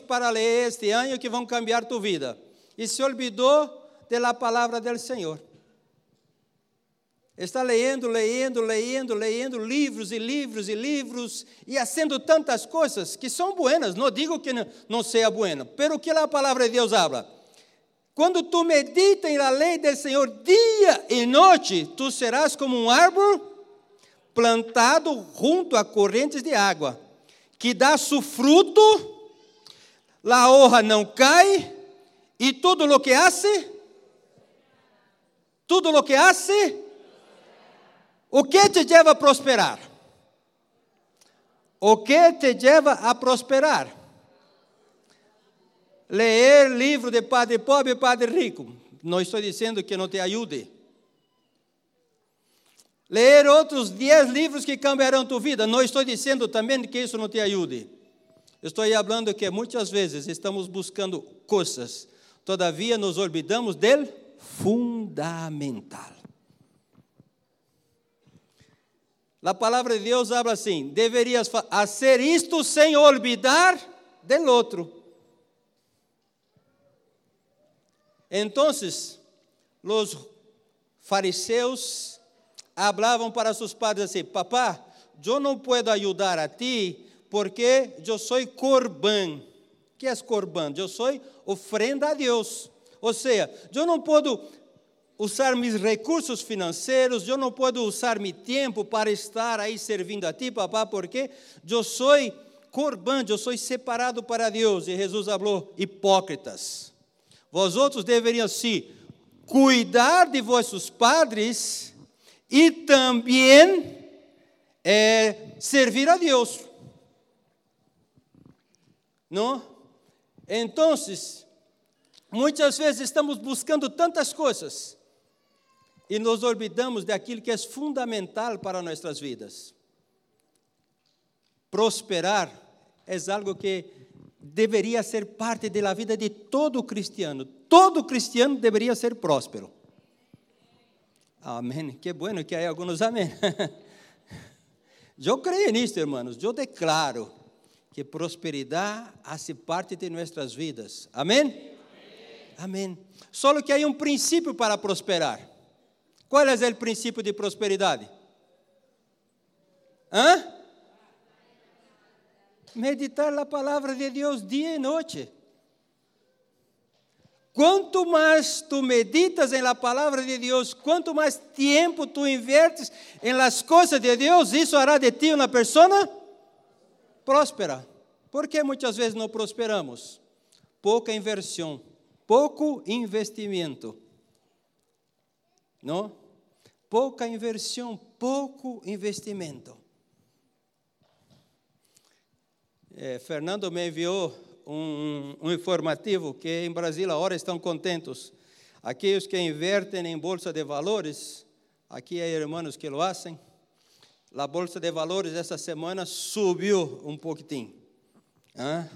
para leer este ano que vão cambiar tu vida. E se olvidou da palavra do Senhor. Está lendo, lendo, lendo, lendo livros e livros e livros e fazendo tantas coisas que são buenas. Não digo que não, seja bueno, pero que a palavra de Deus habla. Quando tu medita em la lei do Senhor dia e noite, tu serás como um árvore plantado junto a correntes de água, que dá su fruto, a hoja não cai, e tudo o que hace, tudo o que hace, o que te leva a prosperar? O que te leva a prosperar? Ler livro de padre pobre e padre rico. Não estou dizendo que não te ajude. Ler outros 10 livros que cambiarão tua vida. Não estou dizendo também que isso não te ajude. Estou falando que muitas vezes estamos buscando coisas, todavia nos olvidamos del fundamental. A palavra de Deus habla assim: deverias fazer isto sem olvidar del outro. Então, os fariseus hablavam para seus padres assim: Papá, eu não posso ajudar a ti porque eu sou corban. Que é corban? Eu sou ofrenda a Deus. Ou seja, eu não posso usar meus recursos financeiros, eu não posso usar meu tempo para estar aí servindo a ti, papá, porque eu sou corban, eu sou separado para Deus. E Jesus falou: hipócritas, vós outros deveriam se cuidar de vossos padres e também é, servir a Deus. Não? Então, muitas vezes estamos buscando tantas coisas e nos olvidamos daquilo que é fundamental para nossas vidas. Prosperar é algo que deveria ser parte da vida de todo cristiano. Todo cristiano deveria ser próspero. Amém. Que bueno que há alguns amém. Eu creio nisso, irmãos. Eu declaro que prosperidade faz parte de nossas vidas. Amém? Amém. Só que há um princípio para prosperar. Qual é o princípio de prosperidade? Hã? Meditar a palavra de Deus dia e noite. Quanto mais tu meditas em la palavra de Deus, quanto mais tempo tu invertes em las coisas de Deus, isso hará de ti uma pessoa próspera. Por que muitas vezes não prosperamos? Pouca inversão, pouco investimento. Não? Pouca inversão, pouco investimento. É, Fernando me enviou um, um, informativo que em Brasília agora estão contentos. Aqueles que invertem em bolsa de valores, aqui há irmãos que lo fazem. A bolsa de valores essa semana subiu um pouquinho. ¿Ah?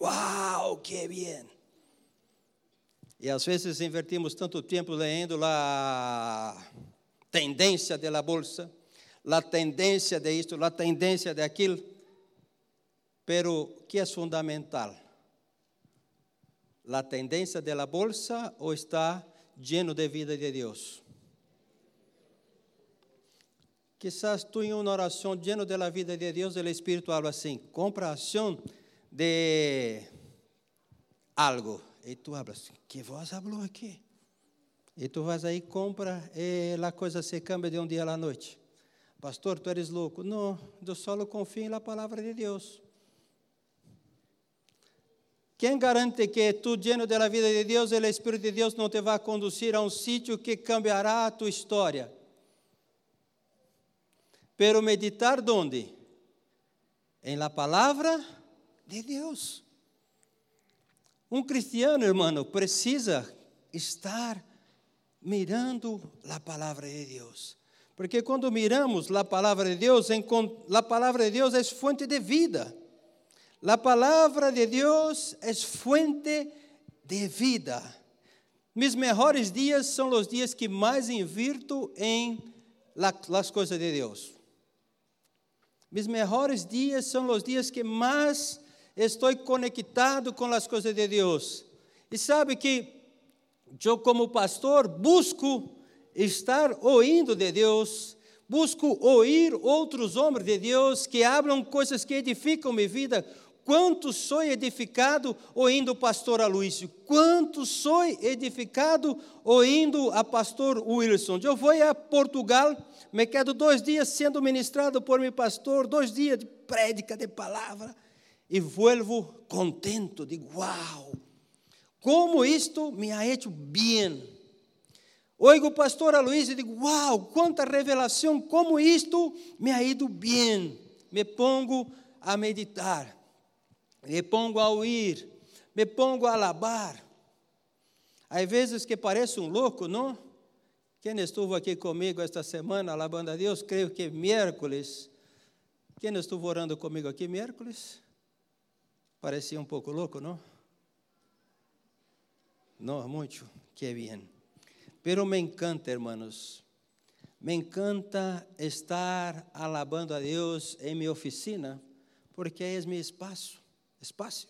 Uau, que bem! E às vezes invertimos tanto tempo lendo lá tendência da bolsa, a tendência de isto, a tendência de aquilo. Pero que é fundamental? A tendência da bolsa ou está lleno de vida de Deus? Quizás tu em uma oração lleno da vida de o Espírito fala assim: compra ação de algo e tu hablas, que voz falou aqui? E tu vas aí, compra e a coisa se cambia de um dia à noite. Pastor, tu eres louco. Não, eu só confio na palavra de Deus. Quem garante que tu, lleno da vida de Deus, o Espírito de Deus não te vai conduzir a um sítio que cambiará a tua história? Pero meditar onde? Em la palavra de Deus. Um cristiano, irmão, precisa estar mirando a palavra de Deus. Porque quando miramos a palavra de Deus, a palavra de Deus é fonte de vida. A palavra de Deus é fonte de vida. Mis melhores dias são os dias que mais invirto em las coisas de Deus. Mis melhores dias são os dias que mais estou conectado com as coisas de Deus. E sabe que eu, como pastor, busco estar ouvindo de Deus, busco ouvir outros homens de Deus que hablam coisas que edificam minha vida. Quanto sou edificado ouvindo o pastor Aloysio? Quanto sou edificado ouvindo a pastor Wilson? Eu vou a Portugal, me quedo dois dias sendo ministrado por meu pastor, dois dias de prédica de palavra, e volvo contento, digo, uau, como isto me ha hecho bem. Oigo o pastor Aloysio e digo, uau, quanta revelação, como isto me ha ido bem. Me pongo a meditar, me pongo a ouvir, me pongo a alabar. Há vezes que parece um louco, não? Quem estuvo aqui comigo esta semana, alabando a Deus, creio que miércoles. Quem estuvo orando comigo aqui miércoles? Parecia um pouco louco, não? Não, muito, que bem. Pero me encanta, hermanos. Me encanta estar alabando a Deus em minha oficina, porque é meu espaço, espaço.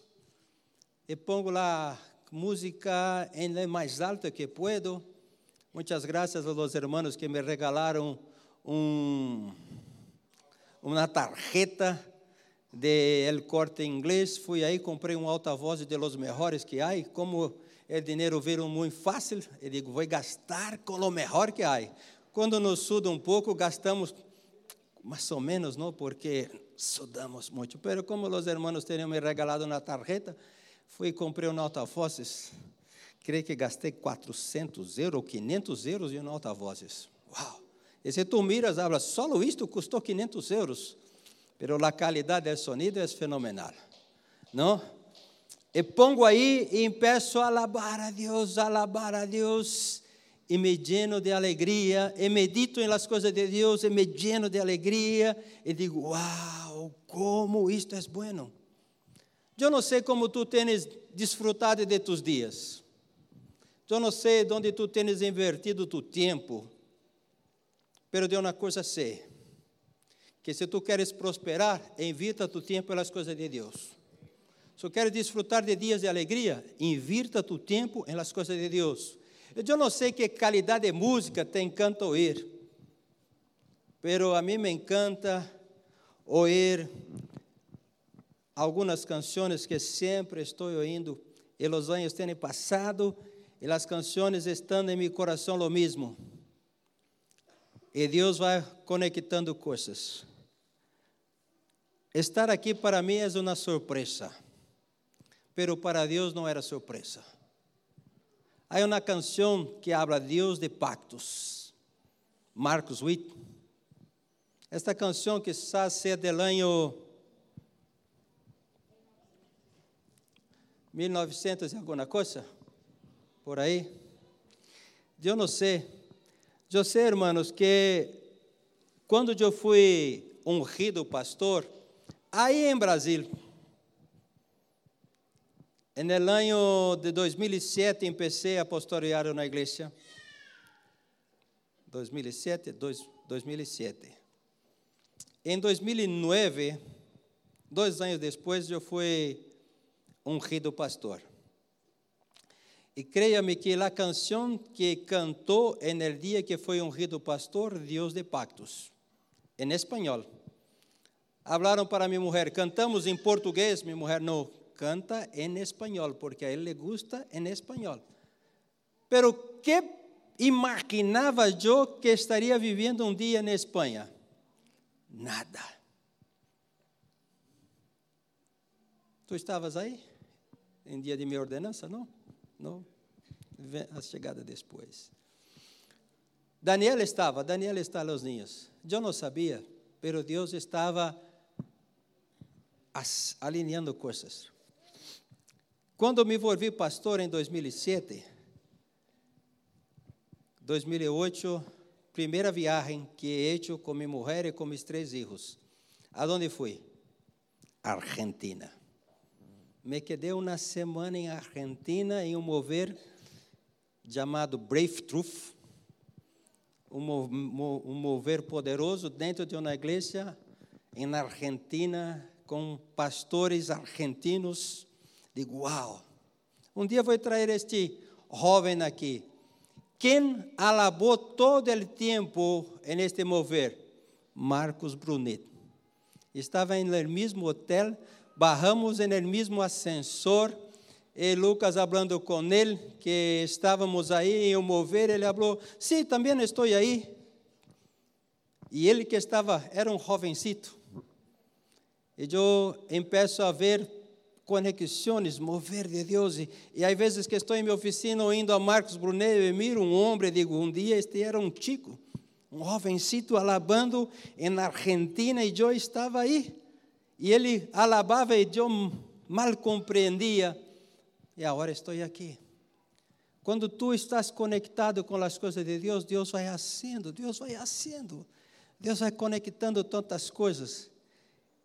E pongo lá música em mais alto que puedo. Muitas graças aos hermanos que me regalaram um, uma tarjeta de El Corte Inglês. Fui aí, comprei um altavoz de los melhores que há. Como o dinheiro veio muito fácil, eu digo, vou gastar com o melhor que há. Quando nos suda um pouco, gastamos mais ou menos, não? Porque sudamos muito. Mas como os irmãos teriam me regalado uma tarjeta, fui e comprei um altavozes. Creio que gastei 400 euros, 500 euros em um altavozes. Uau! E se tu miras, habla, só isto custou 500 euros. Pero a qualidade do sonido é fenomenal. Não? E pongo aí e peço a alabar a Deus, alabar a Deus, e me lleno de alegria, e medito em las coisas de Deus, e me lleno de alegria, e digo, uau, como isto é bueno. Eu não sei como tu tens desfrutado de tus dias. Eu não sei onde tu tens invertido tu tempo. Pero de uma coisa sei, que se tu queres prosperar, invita tu tempo pelas coisas de. Se queres desfrutar de dias de alegria, invirta tu tempo em las coisas de Deus. Eu não sei que qualidade de música te encanta ouvir, pero a mim me encanta ouvir algumas canções que sempre estou ouvindo e os anos têm passado e as canções estão em meu coração lo mesmo. E Deus vai conectando coisas. Estar aqui para mim é uma surpresa pero para Deus não era surpresa. Há uma canção que habla Deus de pactos, Marcos 8. Esta canção que quizás ser del ano 1900 e alguma coisa, por aí. Eu não sei. Eu sei, irmãos, que quando eu fui ungido pastor, aí em Brasil, En el año de 2007 empecé a pastorear una iglesia. 2007, 2007. Em 2009, dois anos depois, eu fui ungido pastor. E creia-me que a canção que cantou el dia que foi ungido pastor, Deus de Pactos, em espanhol. Hablaram para minha mulher, cantamos em português, minha mulher não canta em espanhol, porque a ele le gusta em espanhol. Pero que imaginava eu que estaria vivendo um dia na Espanha? Nada. Tu estavas aí? Em dia de minha ordenança? Não? Não. A chegada depois. Daniel estava, Daniel está aos ninhos. Eu não sabia, pero Deus estava alinhando coisas. Quando me envolvi pastor em 2007, 2008, primeira viagem que he hecho com minha mulher e com meus três filhos. Aonde fui? Argentina. Me quedei uma semana em Argentina em um mover chamado Brave Truth, um, mover poderoso dentro de uma igreja em Argentina com pastores argentinos. Digo, uau, um dia vou trazer este jovem aqui. Quem alabou todo o tempo neste mover? Marcos Brunet. Estava no mesmo hotel, barramos no mesmo ascensor, e Lucas falando com ele, que estávamos aí em um mover, ele falou, sim, sí, também estou aí. E ele que estava, era um jovencito. E eu empeço a ver conexões, mover de Deus. E, e às vezes que estou em minha oficina indo a Marcos Brunet, eu miro um homem e digo, um dia este era um chico, um jovencito alabando na Argentina e eu estava aí. E ele alabava e eu mal compreendia. E agora estou aqui. Quando tu estás conectado com as coisas de Deus, Deus vai fazendo, Deus vai fazendo. Deus vai conectando tantas coisas.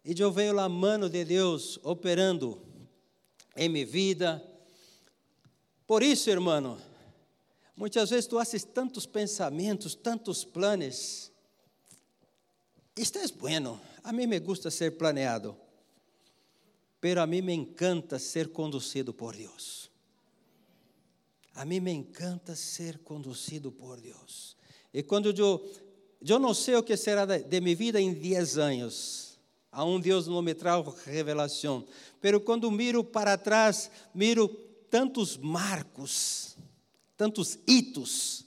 E eu vejo a mano de Deus operando minha vida. Por isso, irmão, muitas vezes tu haces tantos pensamentos, tantos planos. Isto é bueno. A mim me gusta ser planeado. Pero a mim me encanta ser conduzido por Deus. A mim me encanta ser conduzido por Deus. E quando eu eu não sei o que será de minha vida em 10 anos. Aún Deus não me traz revelação. Pero quando miro para trás, miro tantos marcos, tantos hitos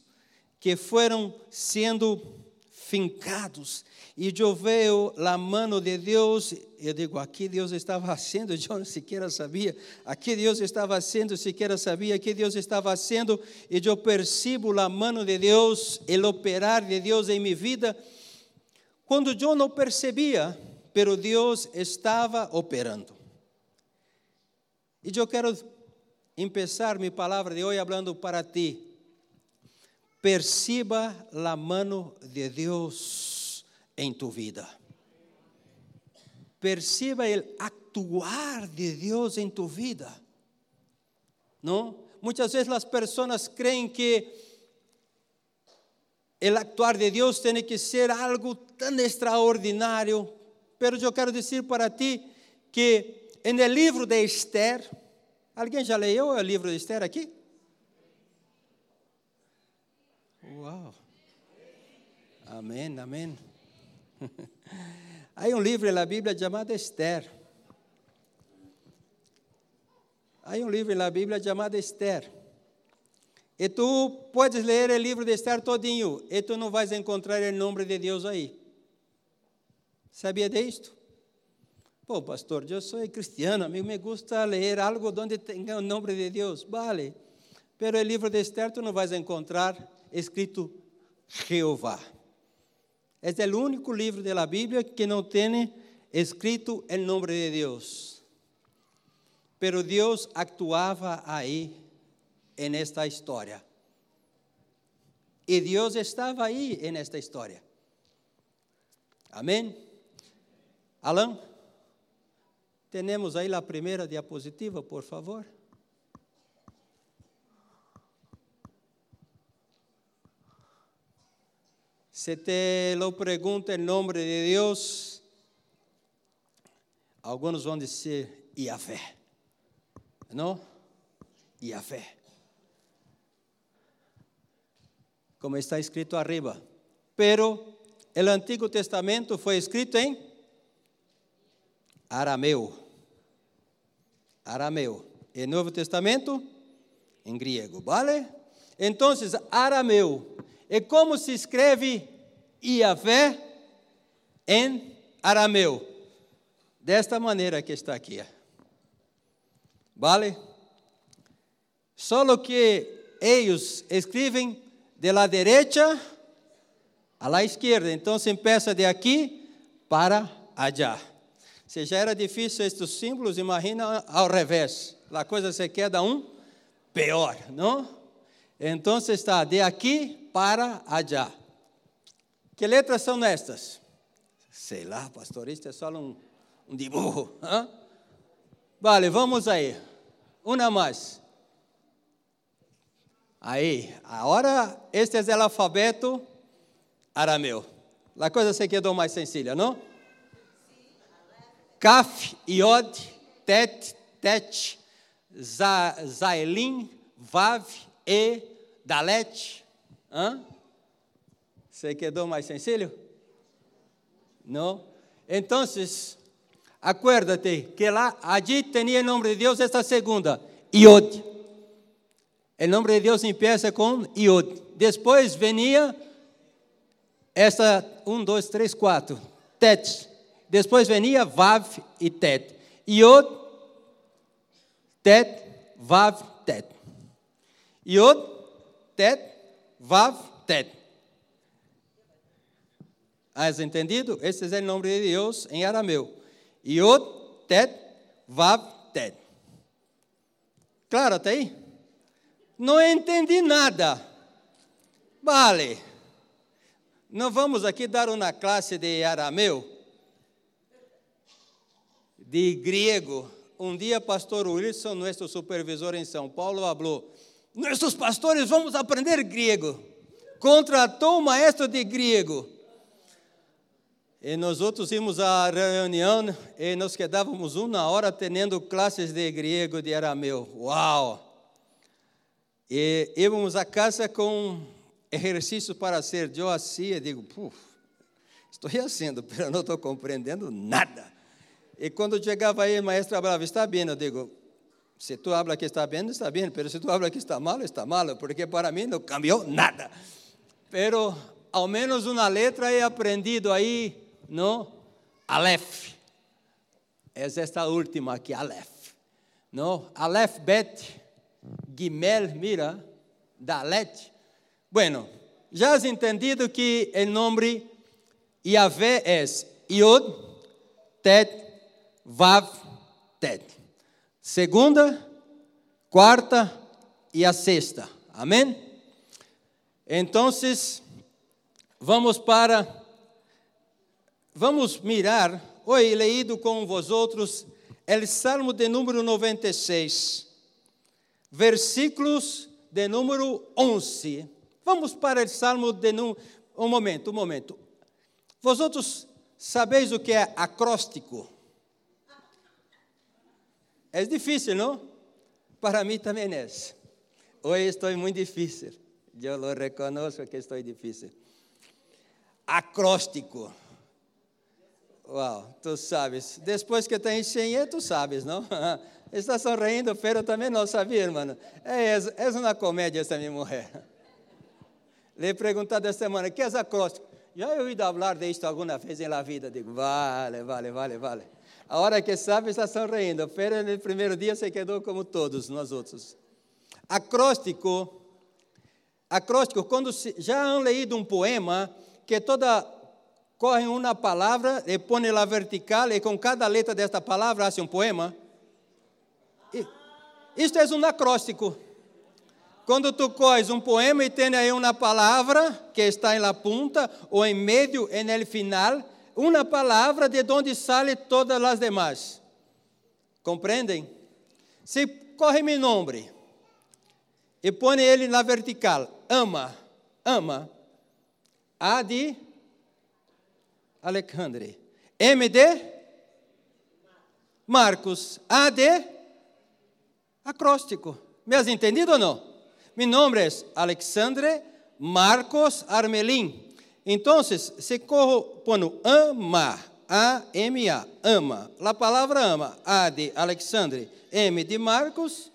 que foram sendo fincados. E eu vejo a mão de Deus, eu digo, aqui Deus estava fazendo, eu não sequer sabia, aqui Deus estava fazendo, sequer sabia, aqui Deus estava fazendo, e eu percebo a mão de Deus, o operar de Deus em minha vida, quando eu não percebia, pero Deus estava operando. E eu quero começar minha palavra de hoje falando para ti. Perciba a mão de Deus em tu vida. Perciba o actuar de Deus em tu vida. Não? Muitas vezes as pessoas creem que o actuar de Deus tem que ser algo tão extraordinário, pero eu quero dizer para ti que no livro de Esther, alguém já leu o livro de Esther aqui? Uau! Amém, amém. Há um livro na Bíblia chamado Esther. Há um livro na Bíblia chamado Esther. E tu podes ler o livro de Esther todinho, e tu não vais encontrar o nome de Deus aí. Sabia disto? Pô, pastor, eu sou cristiano, a mim me gusta ler algo onde tenha o nome de Deus. Vale. Pero o livro de Esther tu não vais encontrar escrito Jeová. É o único livro da Bíblia que não tem escrito o nome de Deus. Pero Deus actuava aí, nesta história. E Deus estava aí nesta história. Amém? Alan, temos aí a primeira diapositiva, por favor. Se te lo pregunta em nome de Deus, alguns vão dizer Yahvé, não? Yahvé. Como está escrito arriba. Pero o Antigo Testamento foi escrito em arameu. Arameu. E o Novo Testamento em grego, vale? Então, arameu. E como se escreve Iavé em arameu. Desta maneira que está aqui. Vale? Só que eles escrevem de la derecha a la esquerda. Então se empieza de aqui para allá. Se já era difícil estes símbolos, imagina ao revés. A coisa se queda um pior, não? Então está de aqui para allá. Que letras são estas? Sei lá, pastor, isto é só um, um dibujo. Hein? Vale, vamos aí. Uma mais. Aí, agora este é o alfabeto arameu. A coisa se quedou mais sencilla, não? Kaf, Iod, Tet, Tet, Zaelim, Vav, E, Dalet. Hã? ¿Se quedou mais sencillo? Não? Então, acuérdate que lá, allí tenía el nombre de Dios esta segunda, Iod. El nombre de Dios empieza con Iod. Después venía esta, um, dois, três, quatro, Tet. Depois venia Vav e Tet. Iod, Tet, Vav, Tet. Iod, Tet, Vav, Tet. Has entendido? Esse é o nome de Deus em arameu. Iod, Tet, Vav, Tet. Claro até aí? Não entendi nada. Vale. Não vamos aqui dar uma classe de arameu, de grego. Um dia, pastor Wilson, nosso supervisor em São Paulo, falou: Nossos pastores vamos aprender grego. Contratou um maestro de grego. E nós outros íamos à reunião e nos quedávamos uma hora tendo classes de grego, de arameu. Uau! E íamos a casa com exercícios para ser. Eu assim, eu digo, puf, estou fazendo, mas não estou compreendendo nada. E quando chegava aí, o maestro falava, está bem? Eu digo, se tu habla que está bem, está bem, mas se tu habla que está mal, está mal, porque para mim não cambiou nada. Pero ao menos uma letra he aprendido aí no Aleph. É esta última aqui, Aleph. No Aleph, Bet, Gimel, mira, Dalet. Bueno, já has entendido que o nome Yahvé é Yod, Tet, Vav, Tet. Segunda, quarta e a sexta. Amém? Então, vamos para Vamos mirar, hoje leído com vosotros, o Salmo de número 96, versículos de número 11. Vamos para o Salmo de número. Um momento, um momento. Vosotros sabeis o que é acróstico? É difícil, não? Para mim também é. Hoje estou muito difícil. Eu lo que estou difícil. Acróstico. Uau, tu sabes. Depois que te ensinei, tu sabes, não? Está sorrindo, pero também não sabia, irmão. É, é uma comédia essa minha mulher. Le perguntado esta semana, que é acróstico? Já ouvi falar disto alguma vez na vida? Digo, vale, vale, vale, vale. A hora que sabe, está sorrindo, pero no primeiro dia se quedou como todos nós outros. Acróstico, acróstico, quando já han leído um poema que toda correm uma palavra e põe lá vertical e com cada letra desta palavra faz um poema. Isto é um acróstico. Quando tu cois um poema e tem aí uma palavra que está em la punta ou em meio e no final, uma palavra de onde sale todas as demais. Compreendem? Se corre meu nome e põe ele na vertical, ama, ama, há de Alexandre. M de Marcos. A de acróstico. ¿Me has entendido ou não? Meu nome é Alexandre Marcos Armelin. Então, se pono ama, A-M-A, ama. A palavra ama. A de Alexandre, M de Marcos,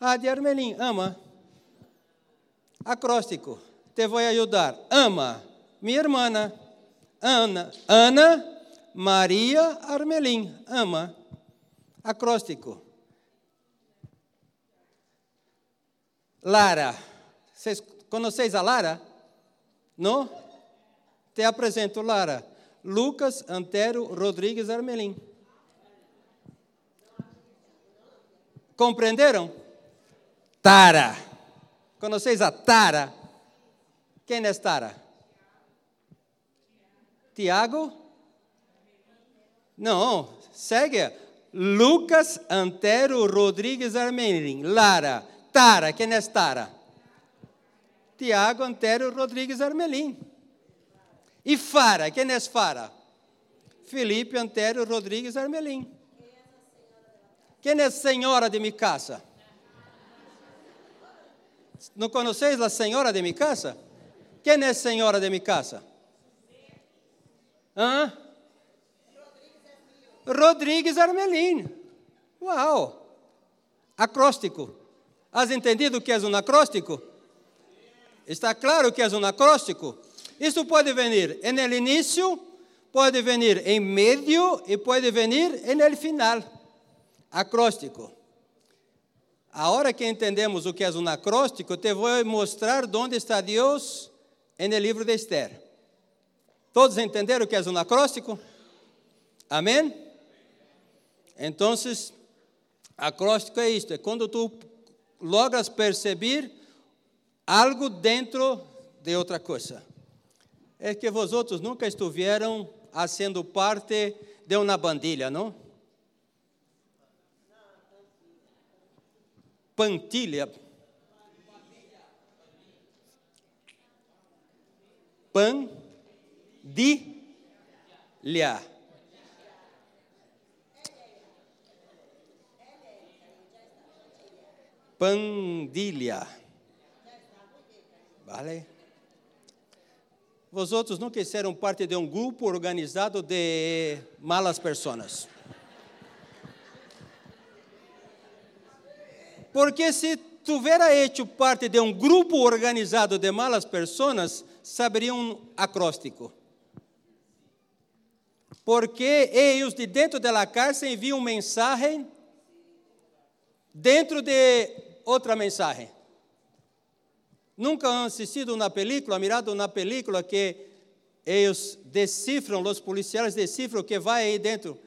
A de Armelin, ama. Acróstico. Te vou ajudar. Ama, minha irmã. Ana, Ana Maria Armelim, ama. Acróstico. Lara. Vocês conhecem a Lara? Não? Te apresento Lara. Lucas Antero Rodrigues Armelim. Compreenderam? Tara. Conheceis a Tara? Quem é Tara? Tiago? Não, segue. Lucas Antero Rodrigues Armenim. Lara. Tara, quem é Tara? Tiago Antero Rodrigues Armelim. E Fara, quem é Fara? Felipe Antério Rodrigues Armelim. Quem é senhora de minha casa? Não conheceis a senhora de minha casa? Quem é senhora de minha casa? Hã? Rodrigues Armelin. Uau! Acróstico. Has entendido que é um acróstico? Está claro que é um acróstico? Isso pode vir no início, pode vir em meio e pode vir no final. Acróstico. A hora que entendemos o que é um acróstico, te vou mostrar onde está Deus no livro de Esther. Todos entenderam o que é um acróstico? Amém? Então, acróstico é isto: é quando tu logras perceber algo dentro de outra coisa. É que vosotros nunca estiveram sendo parte de uma bandilha, não? Pantilha. Pandilha. Pandilha. Vale? Vosotros nunca serão parte de um grupo organizado de malas pessoas. Porque se tu vera hecho parte de um grupo organizado de malas pessoas, saberia um acróstico. Porque eles de dentro da cárcel enviam mensagem dentro de outra mensagem. Nunca han assistido uma película, mirado uma película que eles decifram, os policiais decifram o que vai aí dentro.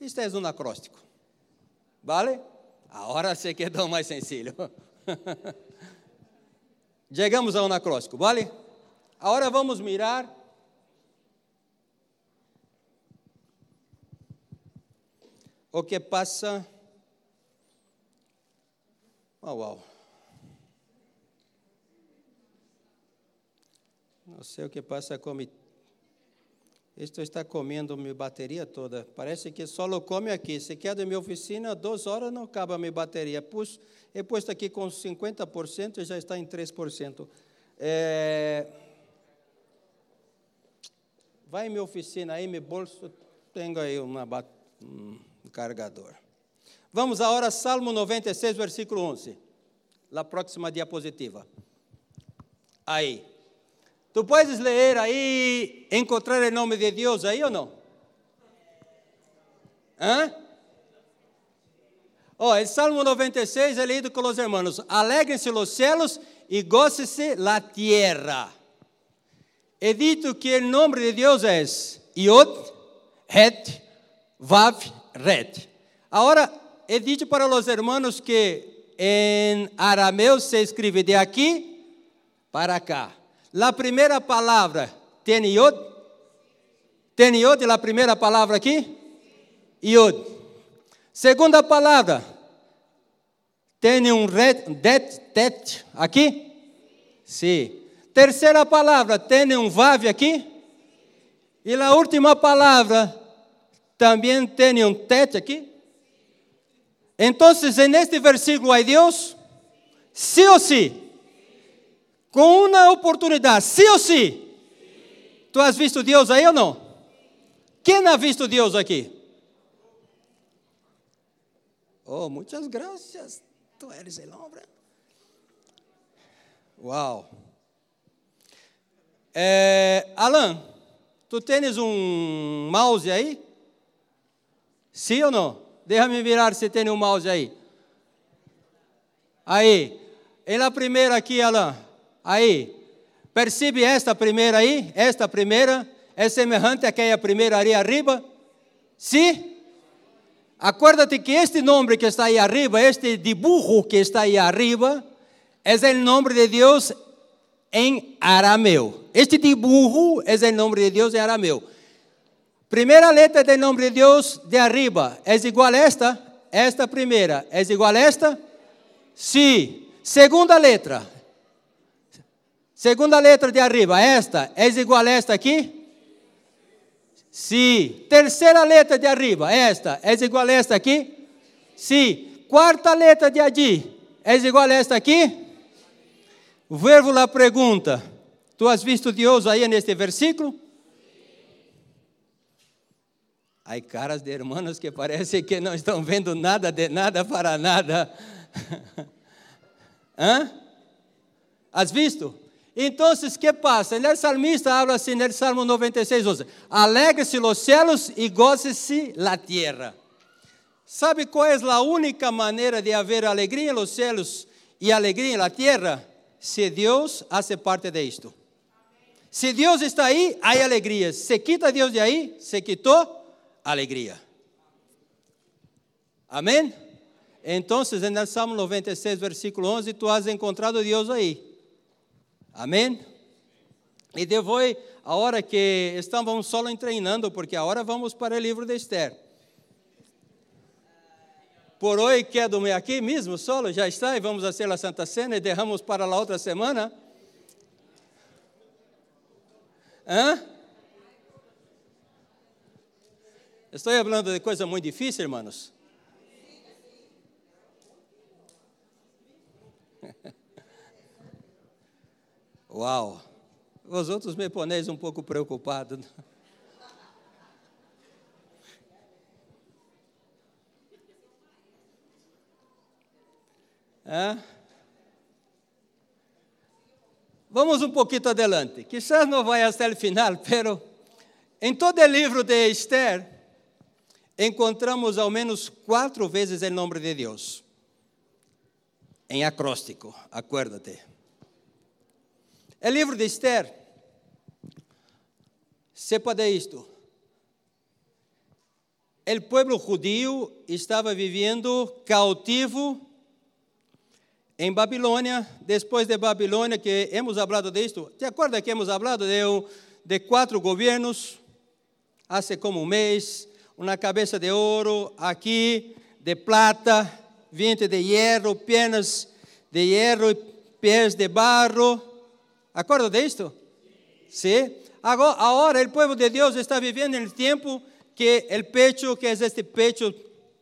Isto é um acróstico. Vale? Agora se quedou mais sencillo. Chegamos a um acróstico, vale? Agora vamos mirar o que passa. Oh, uau. Não sei o que passa com mi... Isto está comendo minha bateria toda. Parece que só come aqui. Se quer da minha oficina, duas horas não acaba minha bateria. Pus, eu pus aqui com 50% e já está em 3%. É... Vai em minha oficina aí, meu bolso, tenho aí uma, um carregador. Vamos agora, Salmo 96, versículo 11. Na próxima diapositiva. Aí. Tu puedes ler aí, encontrar o nome de Deus aí ou não? Hã? Oh, el Salmo 96 é lido com os irmãos. Alegrem-se os céus e goce-se a tierra. He dito que o nome de Deus é Iod, Het, Vav, Ret. Agora, he dito para os irmãos que em arameu se escreve de aqui para cá. La primeira palavra tem iod? Tem iod a primeira palavra aqui? Iod. Segunda palavra, tem um det, tet aqui? Sim. Terceira palavra, tem um vav aqui? E a última palavra, também tem um tet aqui? Então, neste versículo, há Deus? Sim ou sim? Com uma oportunidade, sim ou sim? Tu has visto Deus aí ou não? Quem ha visto Deus aqui? Oh, muitas graças. Tu eres el hombre. Uau. É, Alan, tu tens um mouse aí? Sim ou não? Deixa-me virar se tem um mouse aí. Aí. E na primeira aqui, Alan. Aí, percebe esta primeira aí? Esta primeira é semelhante àquela primeira ali arriba? Sim? Acuérdate que este nome que está aí arriba, este dibujo que está aí arriba, é o nome de Deus em arameu. Este dibujo é o nome de Deus em arameu. Primeira letra do nome de Deus de arriba é igual a esta? Esta primeira é igual a esta? Sim. Segunda letra Segunda letra de arriba, esta é igual a esta aqui? Sí. Terceira letra de arriba, esta, é igual a esta aqui? Sí. Quarta letra de allí, é igual a esta aqui? Verbo lá pergunta: Tu has visto Deus aí neste versículo? Há caras de irmãos que parece que não estão vendo nada de nada para nada. Hã? Has visto? Então, o que passa? O salmista habla assim no Salmo 96, 11: Alegre-se os céus e goce-se a terra. ¿Sabe qual é a única maneira de haver alegria nos céus e alegria na terra? Se Deus hace parte de isto. Se Deus está aí, há alegria. Se quita Deus de aí, se quitou, alegria. Amém? Então, no Salmo 96, versículo 11, tu has encontrado Deus aí. Amém? E depois, a hora que estávamos só treinando, porque agora vamos para o livro de Esther. Por hoje, quer dormir aqui mesmo, solo? Já está, e vamos fazer a Santa Cena e derramos para a outra semana? Hã? Estou falando de coisa muito difícil, irmãos. Uau! Os outros me poneis um pouco preocupado. É? Vamos um pouquinho adelante. Quizás não vai até o final, pero em todo o livro de Esther, encontramos ao menos quatro vezes o nome de Deus. Em acróstico, acuérdate. O livro de Esther, sepa de isto. O povo judío estava vivendo cautivo em Babilônia, depois de Babilônia, que hemos hablado de isto. ¿Te acuerdas que hemos hablado de, de quatro governos? Há como um mês, uma cabeça de ouro, aqui de plata, vientre de hierro, pernas de hierro e pés de barro. Acorda disto? Sim. Sí. O povo de Deus está vivendo no tempo que o pecho, que é este pecho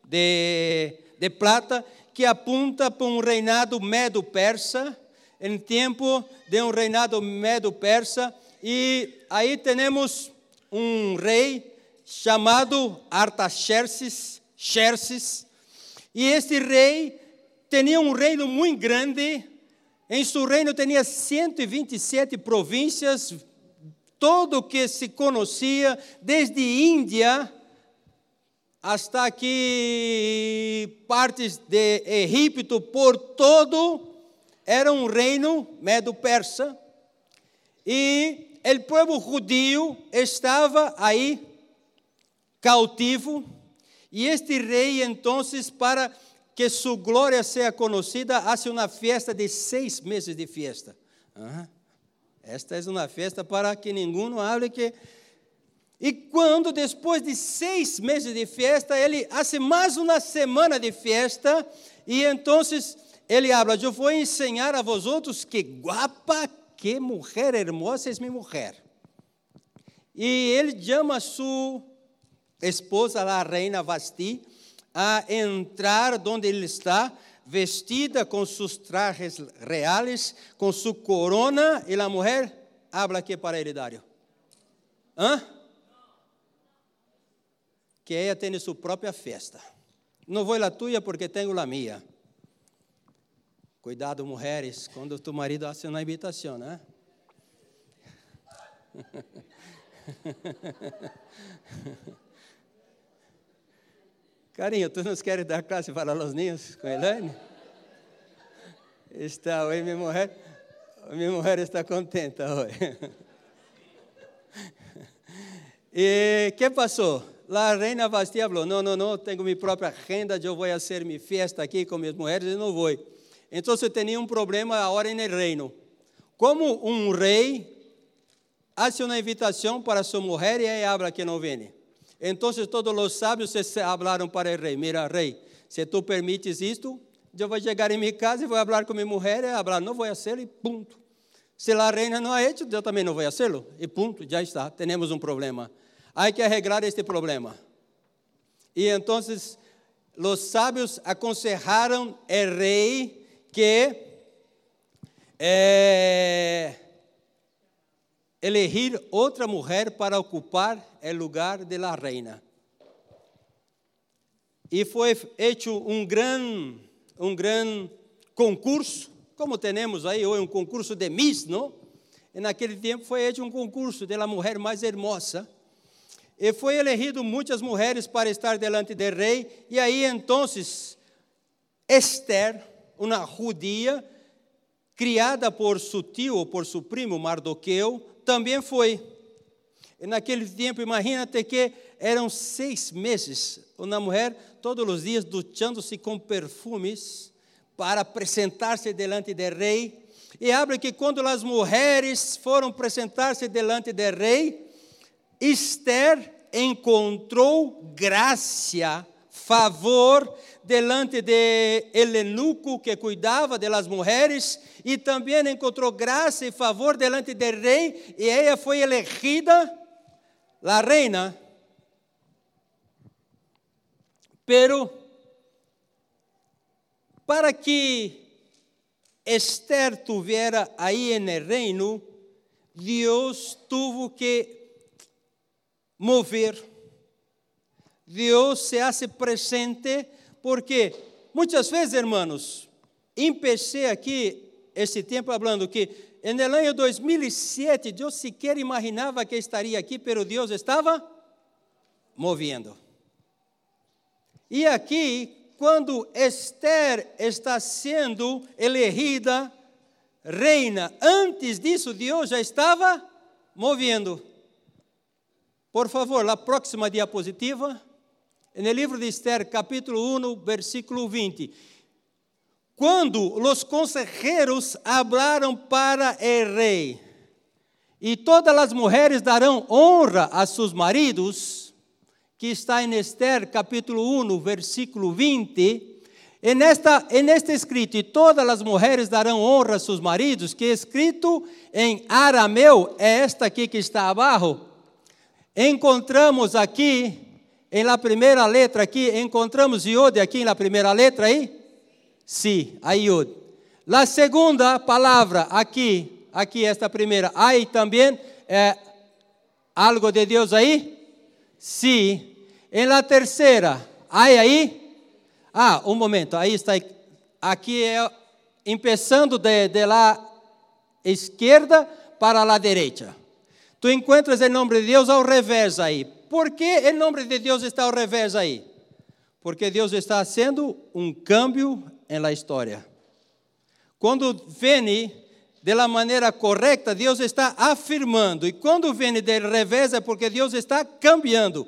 de, de plata, que apunta para um reinado medo-persa, em tempo de um reinado medo-persa, e aí temos um rei chamado Artaxerxes, Xerxes, e este rei tinha um reino muito grande, em seu reino tinha 127 províncias, todo o que se conhecia, desde Índia hasta aqui partes de Egipto, por todo, era um reino medo-persa, e o povo judío estava aí cautivo, e este rei, então, para que sua glória seja conhecida, hace uma festa de seis meses de festa. Esta é uma festa para que ninguém hable que. E quando, depois de seis meses de festa, ele hace mais uma semana de festa, e então ele habla: Eu vou ensinar a vós outros que guapa, que mulher hermosa é minha mulher. E ele chama a sua esposa, a reina Vasti, a entrar onde ele está, vestida com seus trajes reais, com sua corona, e a mulher habla aqui para ele, Dário. Hã? Que ela tem sua própria festa. Não vou a tua porque tenho a minha. Cuidado, mulheres, quando tu marido hace uma invitação, né? Carinho, tu nos queres dar clase para os niños com Elaine? Está hoje minha mulher, minha mulher está contenta hoje. E que passou? A reina Bastia falou: Não, não, não, tenho minha própria renda, eu vou fazer minha festa aqui com minhas mulheres e não vou. Então, eu tinha um problema agora no reino. Como um rei faz uma invitação para sua mulher e ela habla que não vem. Então todos os sábios se falaram para o rei: Mira, rei, se tu permites isto, eu vou chegar em minha casa e vou falar com minha mulher e falar, não vou fazê-lo e ponto. Se a reina não ha hecho, eu também não vou fazê-lo e ponto, já está, temos um problema. Hay que arreglar este problema. Y entonces los sabios aconsejaron el rey que eh, elegir outra mulher para ocupar o lugar de la reina. E foi feito um gran, um gran concurso, como temos aí hoje um concurso de Miss, não? E naquele tempo foi feito um concurso de la mulher mais hermosa. E foi elegido muitas mulheres para estar delante do rei. E aí, então, Esther, uma judia, criada por seu tio por seu primo Mardoqueu, também foi. E naquele tempo, imagina-te que eram seis meses, uma mulher todos os dias duchando-se com perfumes para apresentar-se delante do rei. E abre que quando as mulheres foram apresentar-se delante do rei, Esther encontrou graça, favor delante de Elenuco que cuidava das mulheres e também encontrou graça e favor delante do rei e ela foi elegida a reina. Pero para que Esther tuviera aí no reino, Deus tuvo que mover. Deus se hace presente porque muitas vezes, hermanos, empecé aqui esse tempo falando que no ano 2007 Deus sequer imaginava que estaria aqui, pero Deus estava movendo. E aqui, quando Esther está sendo elegida reina, antes disso Deus já estava movendo. Por favor, a próxima diapositiva. No livro de Esther, capítulo 1, versículo 20. Quando os conselheiros hablaram para o rei, e todas as mulheres darão honra a seus maridos, que está em Esther, capítulo 1, versículo 20. E nesta, neste escrito, e todas as mulheres darão honra a seus maridos, que é escrito em arameu, é esta aqui que está abaixo, encontramos aqui, em la primeira letra aqui, encontramos Yod aqui na primeira letra aí? Sim, a Yod. La segunda palavra aqui, aqui esta primeira, aí também é algo de Deus aí? Sim. Em la terceira, aí aí? Ah, um momento, aí está, aqui é, começando de, de la esquerda para a direita. Tu encontras o nome de Deus ao revés aí. Por que o nome de Deus está ao revés aí? Porque Deus está fazendo um câmbio na história. Quando vem de la maneira correta, Deus está afirmando. E quando vem de revés é porque Deus está cambiando.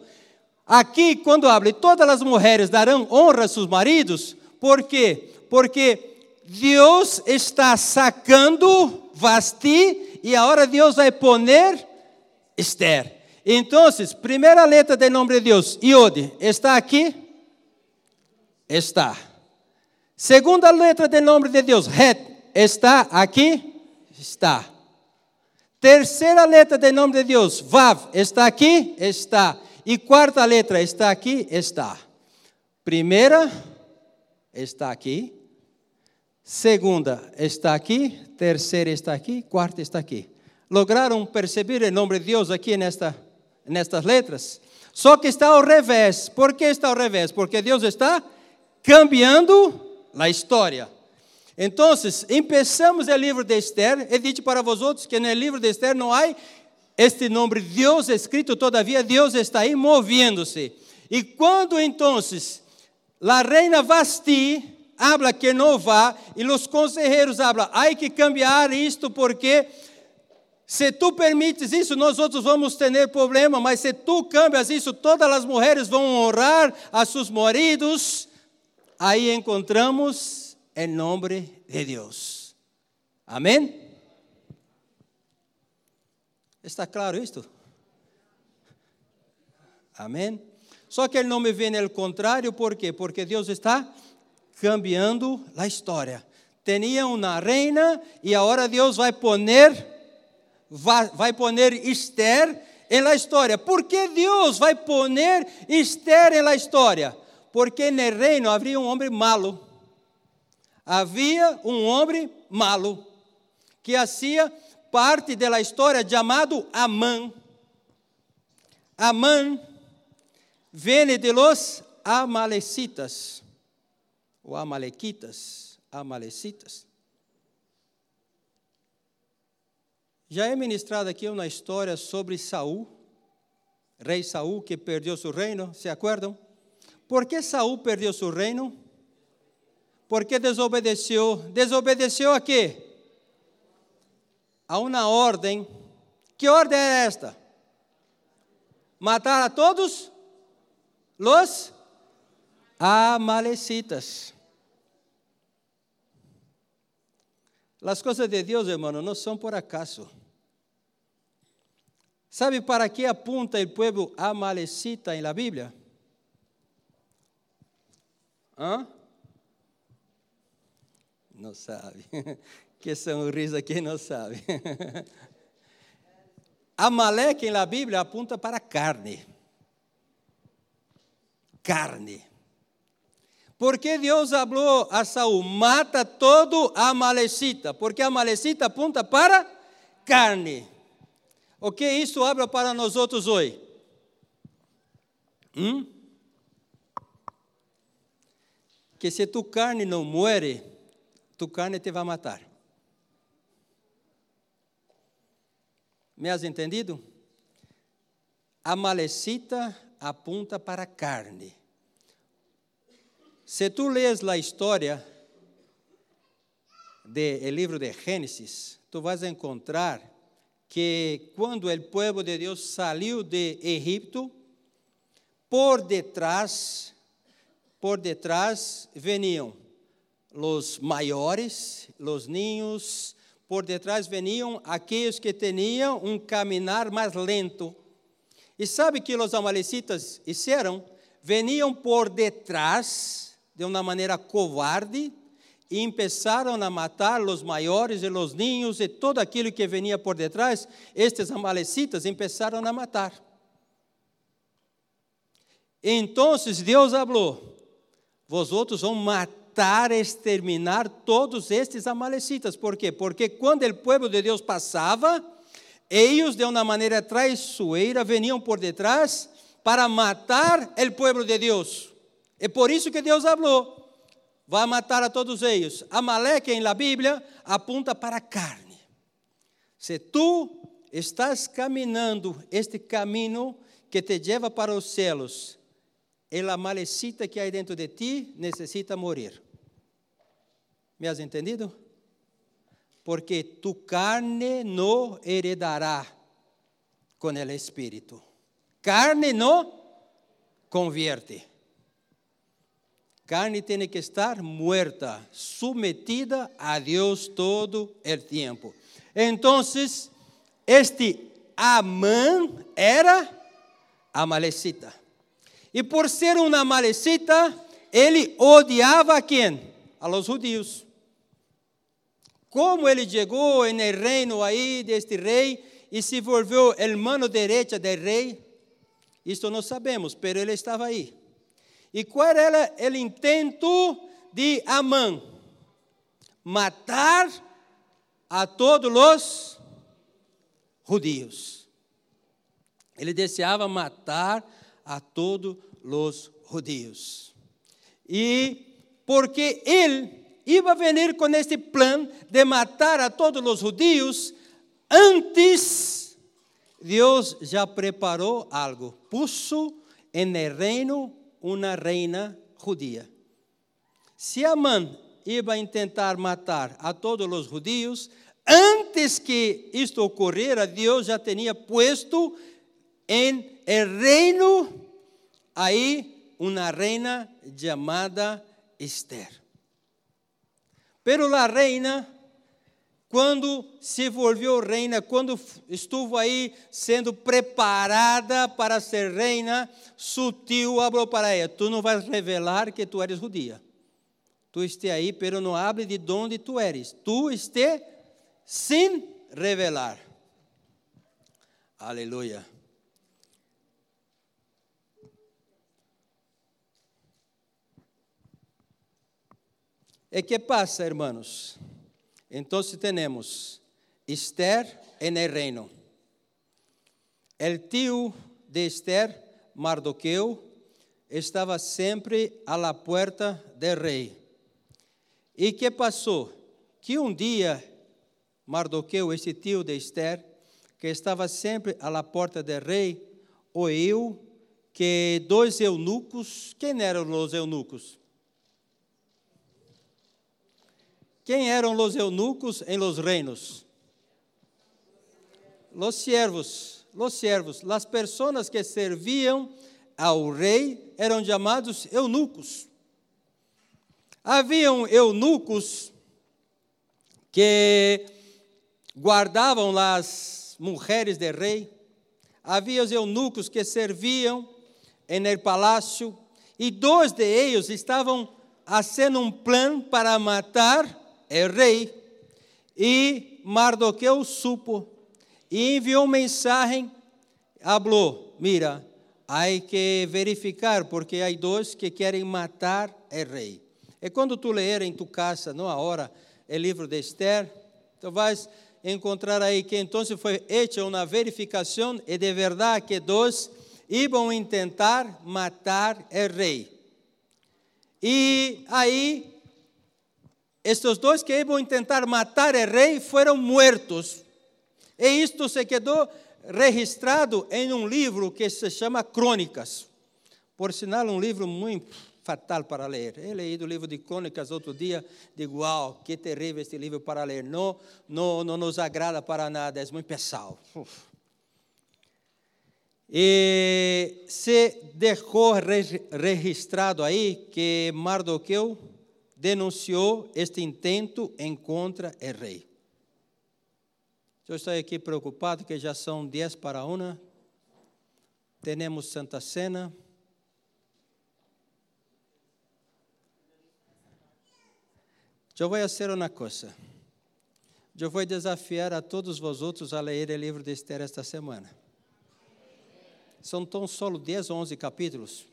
Aqui, quando abre, todas as mulheres darão honra a seus maridos. Por quê? Porque Deus está sacando Vasti e agora Deus vai poner Esther. Então, primeira letra do nome de Deus, Iode, está aqui? Está. Segunda letra do nome de Deus, Het, está aqui? Está. Terceira letra do nome de Deus, Vav, está aqui? Está. E quarta letra, está aqui? Está. Primeira, está aqui. Segunda, está aqui. Terceira, está aqui. Quarta, está aqui lograram perceber o nome de Deus aqui nesta, nestas letras? Só que está ao revés. Por que está ao revés? Porque Deus está cambiando a história. Então, começamos o livro de Esther. He dicho para vosotros que no livro de Esther não há este nome Deus escrito, todavia Deus está aí movendo-se. E quando então a reina Vasti habla que não vá e os conselheiros hablam, há que cambiar isto porque se tu permites isso, nós outros vamos ter problema, mas se tu cambias isso, todas as mulheres vão honrar a seus maridos. Aí encontramos o nome de Deus. Amém? Está claro isto? Amém? Só que ele não me vê no contrário, por quê? Porque Deus está cambiando a história. Tinha uma reina e agora Deus vai poner vai, vai poner Esther en la historia. ¿Por qué Dios va a poner Esther en la historia? Porque el reino había un hombre malo. Havia um homem malo que hacía parte da história chamado Amã. Amã vem de los amalecitas, ou amalequitas, amalecitas. Já é ministrado aqui uma história sobre Saul, rei Saul que perdeu seu reino, se acordam? Por que Saul perdeu seu reino? Porque desobedeceu. Desobedeceu a quê? A uma ordem. Que ordem é esta? Matar a todos los amalecitas. As coisas de Deus, hermano, não são por acaso. ¿Sabe para qué apunta el pueblo amalecita en la ¿Ah? Não sabe. Que sonrisa que não sabe. Amaleque na Bíblia apunta para carne. Carne. Porque Deus falou a Saul: mata todo amalecita, porque amalecita apunta para carne. O que isso abre para nós outros hoje? Hum? Que se tu carne não muere, tu carne te vai matar. Me has entendido? A malecita apunta para a carne. Se tu lês a história do livro de Gênesis, tu vas encontrar que quando o povo de Deus saiu de Egipto, por detrás, por detrás veniam os maiores, os ninhos, por detrás veniam aqueles que tinham um caminhar mais lento. E sabe que os amalecitas fizeram? Veniam por detrás, de uma maneira covarde, e empezaram a matar os maiores e os ninhos e todo aquilo que venia por detrás, estes amalecitas empezaram a matar. Então Deus falou: Vosotros vão matar, exterminar todos estes amalecitas. Por quê? Porque quando o povo de Deus passava, eles de uma maneira traiçoeira veniam por detrás para matar o povo de Deus. É por isso que Deus falou: vai matar a todos eles. Amaleque na Bíblia apunta para a carne. Se tu estás caminhando este caminho que te leva para os céus, a malecita que há dentro de ti necessita morrer. Me has entendido? Porque tu carne não heredará com o Espírito. Carne não convierte carne tem que estar muerta, submetida a Deus todo o tempo. Então, este Amã era amalecita. E por ser uma amalecita, ele odiava a quem? A los judíos. Como ele chegou no reino aí deste rei e se volveu el mano direita do rei, isto não sabemos, mas ele estava aí. E qual era o intento de Amã? Matar a todos os judios. Ele desejava matar a todos os judios. E porque ele ia vir com este plano de matar a todos os judios, antes Deus já preparou algo. Puso en el reino uma reina judia. Se Amã ia tentar matar a todos os judios, antes que isto ocorrera, Deus já tinha puesto em el reino aí uma reina chamada Esther. Pero la reina quando se volviu reina, quando estuvo aí sendo preparada para ser reina, sutil falou para ela: Tu não vais revelar que tu eres judia. Tu este aí, pero não hable de onde tu eres. Tu este sem revelar. Aleluia. E que passa, hermanos? Então temos Esther en el reino. El tio de Esther, Mardoqueu, estava sempre à la puerta del rei. E que passou? Que um dia Mardoqueu, esse tio de Esther, que estava sempre à la porta del rei, ouviu que dois eunucos, quem eram os eunucos? Quem eram os eunucos em los reinos? Los siervos, los siervos, las personas que serviam ao rei eram chamados eunucos. Haviam eunucos que guardavam as mulheres do rei, havia os eunucos que serviam en el palácio, e dois de eles estavam fazendo um plano para matar o rei. E Mardoqueu supo e enviou mensagem, falou: Mira, há que verificar, porque há dois que querem matar o rei. E quando tu ler em tu casa, não hora, o livro de Esther, tu vais encontrar aí que então foi feita uma verificação e de verdade que dois iam tentar matar o rei. E aí, estes dois que iam tentar matar o rei foram mortos. E isto se quedou registrado em um livro que se chama Crônicas. Por sinal, um livro muito fatal para ler. He leído o livro de Crônicas outro dia, digo, uau, que terrível este livro para ler. Não, não, não nos agrada para nada, é muito pesado. Uf. E se deixou registrado aí que Mardoqueu denunciou este intento em contra o rei. Eu estou aqui preocupado que já são dez para uma. Temos Santa Cena. Eu vou fazer uma coisa. Eu vou desafiar a todos vosotros a ler o livro de Esther esta semana. São tão solo 10 ou 11 capítulos?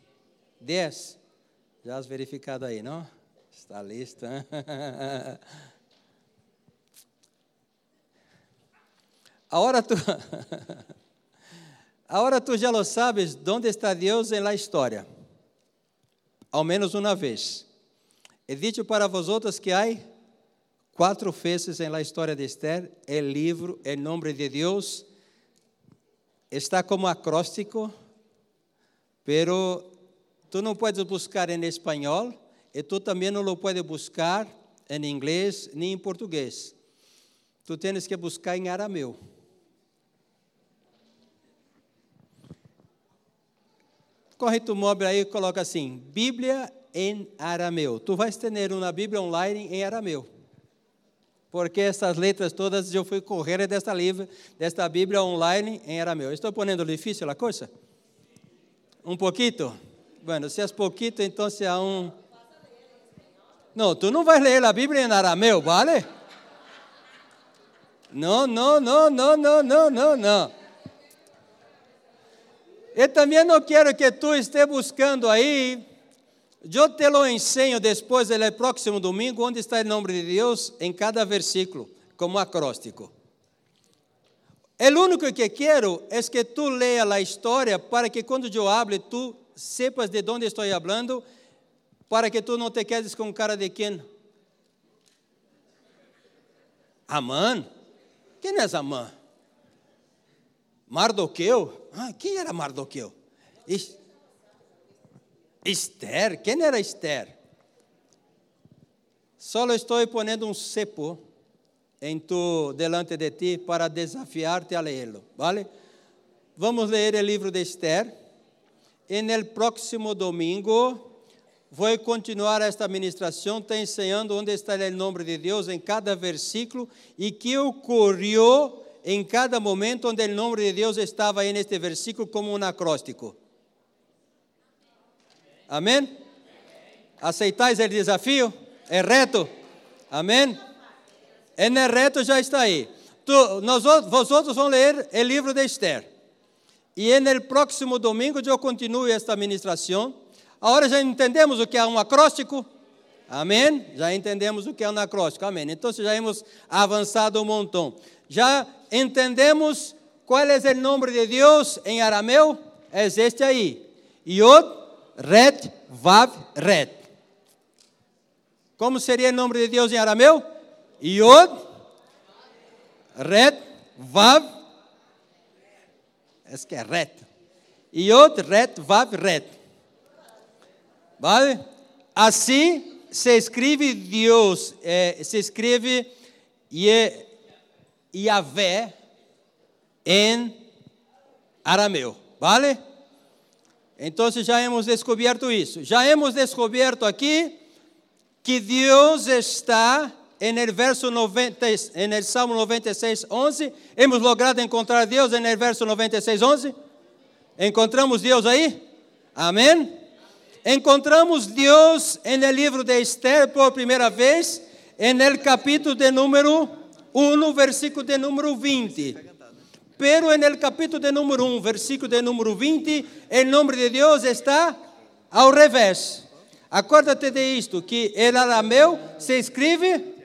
10. Já has verificado aí, não? Está listo. Hein? Agora tu, agora tu já lo sabes onde está Deus em la história. Ao menos uma vez. He dicho para vosotros que há quatro vezes em la história de Esther o livro, em nome de Deus, está como acróstico, pero tu não puedes buscar em espanhol e tu também não lo puedes buscar em inglês nem em português. Tu tens que buscar em arameu. Corre tu móvel aí e coloca assim: Bíblia em arameu. Tu vais ter uma Bíblia online em arameu porque essas letras todas eu fui correr desta livro, desta Bíblia online em arameu. Estou ponendo difícil a coisa? Um pouquito? Bueno, se é pouquito, então se há um. Não, tu não vais ler a Bíblia em arameu, vale? Não, não, não, não, não, não, não, não. Eu também não quero que tu esteja buscando aí eu te lo enseño depois, no próximo domingo, onde está o nome de Deus em cada versículo, como acróstico. O único que quero é que tu leia a história para que quando eu hable, tu sepas de onde estou falando, para que tu não te quedes com cara de quem? Amã? Quem é Amã? Mardoqueu? Ah, quem era Mardoqueu? Esther, quem era Esther? Só estou ponendo um cepo em tu delante de ti para desafiar-te a lê-lo, vale? Vamos ler o livro de Esther. E no próximo domingo vou continuar esta ministração te ensinando onde está o nome de Deus em cada versículo e que ocorreu em cada momento onde o nome de Deus estava aí neste versículo como um acróstico. Amém? Aceitais o desafio? É reto? Amém? É reto já está aí. Tu, nós, vosotros vão ler o livro de Esther. E no próximo domingo eu continuo esta ministração. Agora já entendemos o que é um acróstico. Amém? Já entendemos o que é um acróstico. Amém. Então já hemos avançado um montão. Já entendemos qual é o nome de Deus em arameu? É este aí. Yod, Ret, Vav, Ret. Como seria o nome de Deus em arameu? Yod, Ret, Vav, é que é Ret. Yod, Ret, Vav, Ret. Vale? Assim se escreve Deus, é, se escreve Yahvé em arameu, ¿vale? Então já hemos descoberto isso. Já hemos descoberto aqui que Deus está em el verso 90, en el Salmo 96, 11. Hemos logrado encontrar Deus em el verso 96, 11. Encontramos Deus aí? Amém? Encontramos Deus el livro de Esther por primeira vez, el capítulo de número 1, versículo de número 20. Pero en el capítulo de número 1, versículo de número 20, el nombre de Deus está ao revés. Acuérdate de isto, que el arameu se escribe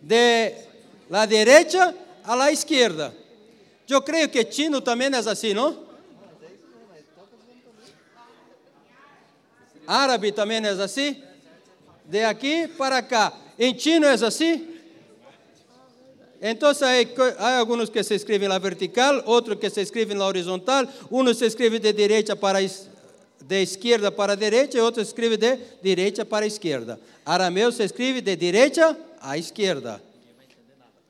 de la derecha a la izquierda. Eu creio que chino também é assim, não? Árabe também é assim? De aqui para cá. Em chino é assim? Hay, hay, algunos que se escriben en la vertical, otros que se escriben en la horizontal, uno se escribe de derecha para de izquierda para derecha y otro se escribe de derecha para izquierda. Arameo se escribe de derecha a izquierda.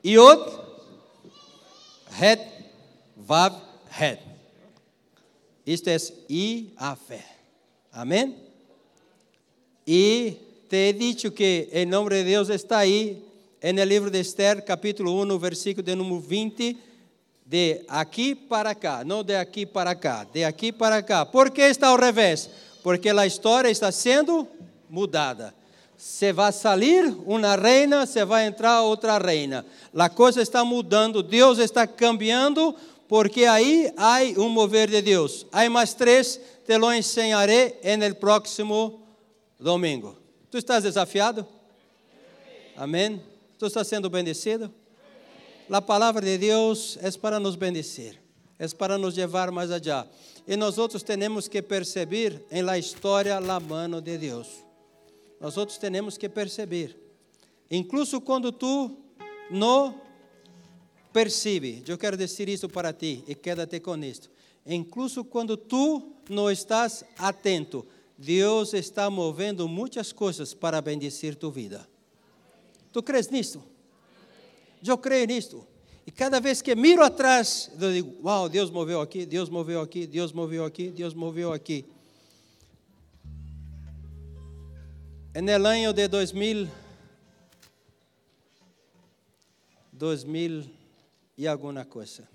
Iod, het, vav, het. Isto é I a fé. Amém? E te he dicho que o nome de Deus está aí en el de Esther, capítulo 1, versículo de número 20, de aqui para cá, não de aqui para cá, de aqui para cá. Por que está ao revés? Porque a história está sendo mudada. Se vai sair uma reina, se vai entrar outra reina. A coisa está mudando, Deus está cambiando, porque aí há um mover de Deus. Há mais três, te lo ensinaré no próximo domingo. Tu estás desafiado? Amém? Tu estás sendo bendecido? A palavra de Deus é para nos bendecer, é para nos levar mais allá. E nós outros temos que perceber em la história a mano de Deus. Nós outros temos que perceber. Incluso quando tu não percebe, eu quero dizer isso para ti e quédate com isto. Incluso quando tu não estás atento, Deus está movendo muitas coisas para bendecir tu vida. Tu crees nisto? Eu creio nisto. E cada vez que miro atrás, eu digo: Uau, Deus moveu aqui, Deus moveu aqui, Deus moveu aqui, Deus moveu aqui. El año de 2000, 2000 e alguma coisa.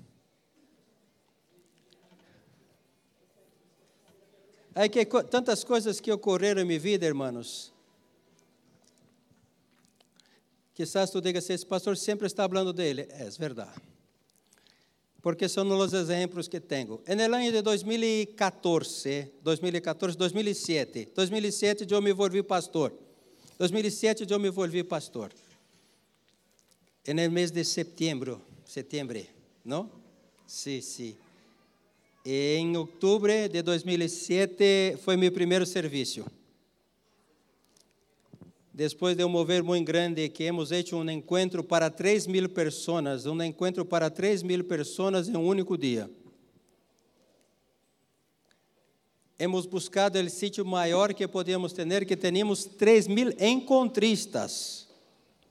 É que tantas coisas que ocorreram em minha vida, irmãos. Quizás tu digas, esse pastor sempre está falando dele. É verdade. Porque são os exemplos que tenho. En el ano de 2014, 2014, 2007, 2007 eu me volvi pastor. 2007 eu me volvi pastor. En el mês de setembro, setembro, não? Sim, sim. Em outubro de 2007 foi meu primeiro serviço. Depois de um mover muito grande, que hemos hecho um encontro para 3 mil pessoas, um encontro para 3 mil pessoas em um único dia. Hemos buscado o sítio maior que podíamos ter, que teníamos 3 mil encontristas.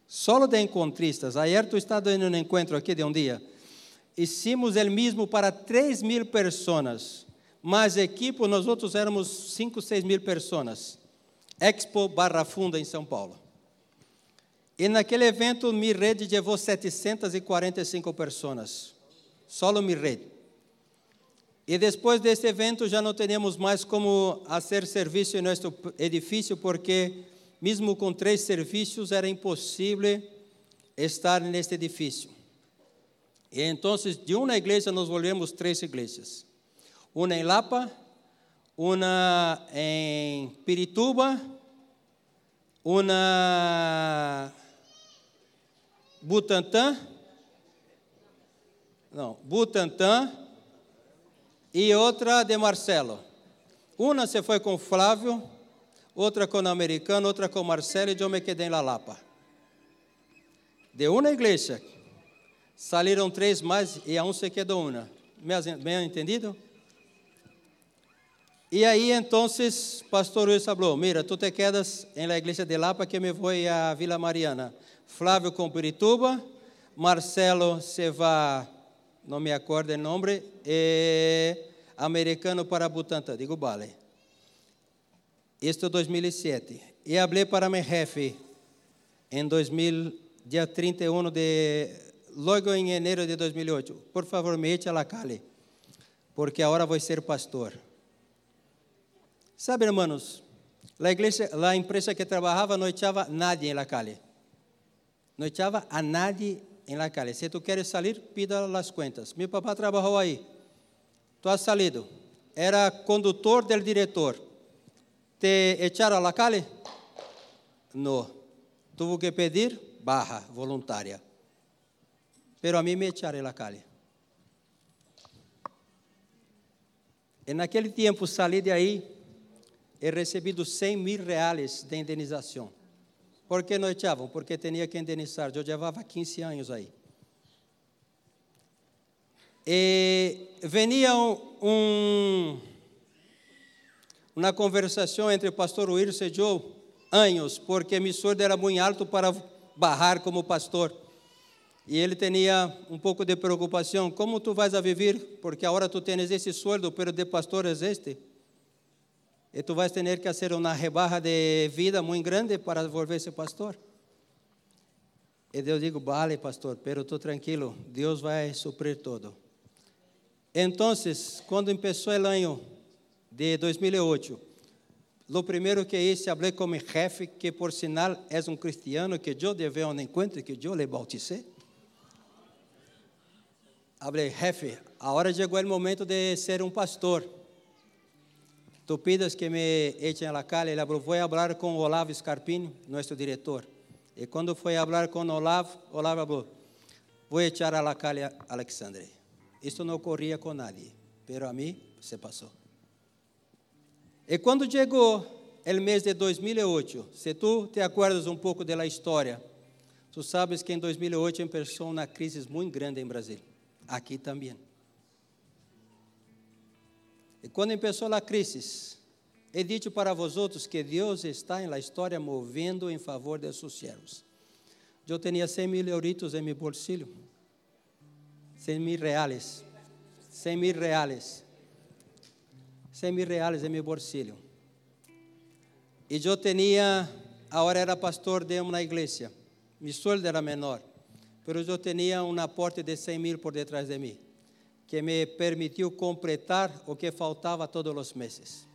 Solo de encontristas. Ayer tu estado em um encontro aqui de um dia. Hicimos o mesmo para 3 mil pessoas. Mas equipe, nós outros éramos 5, 6 mil pessoas. Expo Barra Funda, em São Paulo. E naquele evento, mi rede levou 745 pessoas. Solo mi rede. E depois deste evento já não teríamos mais como fazer serviço em nosso edifício, porque mesmo com três serviços era impossível estar neste edifício. E então, de uma igreja, nos volvemos três igrejas. Uma em Lapa, uma em Pirituba uma Butantan, não, Butantan e outra de Marcelo. Uma se foi com Flávio, outra com o americano, outra com Marcelo e eu me quedei La Lapa. De uma igreja, saíram três mais e a um se quedou uma. Me, me entendido? Aí, então, pastor Luiz falou, mira, tu te quedas em la igreja de Lapa que me vou a Vila Mariana. Flávio com Pirituba, Marcelo se vai, não me acordo o nome, e americano para Butantã, digo, vale. Isto é 2007. E falei para meu jefe em 2000, dia 31 de, logo em janeiro de 2008, por favor, me eche a la calle, porque agora vou ser pastor. Sabe, hermanos, a igreja, a empresa que trabalhava não echava nadie na calle. Não echava a nadie em la calle. Se tu queres sair, pida as contas. Meu papá trabalhou aí. Tu has salido. Era condutor del diretor. Te echaram a la calle? Não. Tuvo que pedir barra voluntária. Pero a mim me echaram a la calle. E naquele tempo saí de aí he recebido 100 mil reais de indenização. Por que não echavam? Porque tinha que indenizar. Eu levava 15 anos aí. E venia um, uma conversação entre o pastor Wilson e eu, anos, porque meu sordo era muito alto para barrar como pastor. E ele tinha um pouco de preocupação: como tu vais a viver? Porque agora tu tens esse sueldo, pero de pastor é este. E tu vais ter que fazer uma rebarra de vida muito grande para volver-se pastor. E eu digo, vale, pastor, pero estou tranquilo, Deus vai suprir todo. Então, quando começou o ano de 2008, o primeiro que hice, falei com meu jefe, que por sinal é um cristiano que eu levei a um encontro, que eu le bauticei. Falei, jefe, agora chegou o momento de ser um pastor. Tu pides que me echen a la calle. Falou, vou falar com Olavo Scarpini, nosso diretor. E quando foi falar com Olavo, Olavo falou, vou echar a la calle a Alexandre. Isso não ocorria com nadie, pero a mim se passou. E quando chegou o mês de 2008, se tu te acuerdas um pouco da história, tu sabes que em 2008 começou uma crise muito grande em Brasil, aqui também. E quando começou a crise, he dicho para vosotros que Deus está em la história movendo em favor de seus servos. Eu tinha 100 mil euritos em meu bolsillo, 100 mil reais, 100 mil reais, 100 mil reais em meu bolsillo. E eu tinha, agora era pastor de uma igreja, meu sueldo era menor, mas eu tinha um aporte de 100 mil por detrás de mim que me permitiu completar o que faltava todos os meses.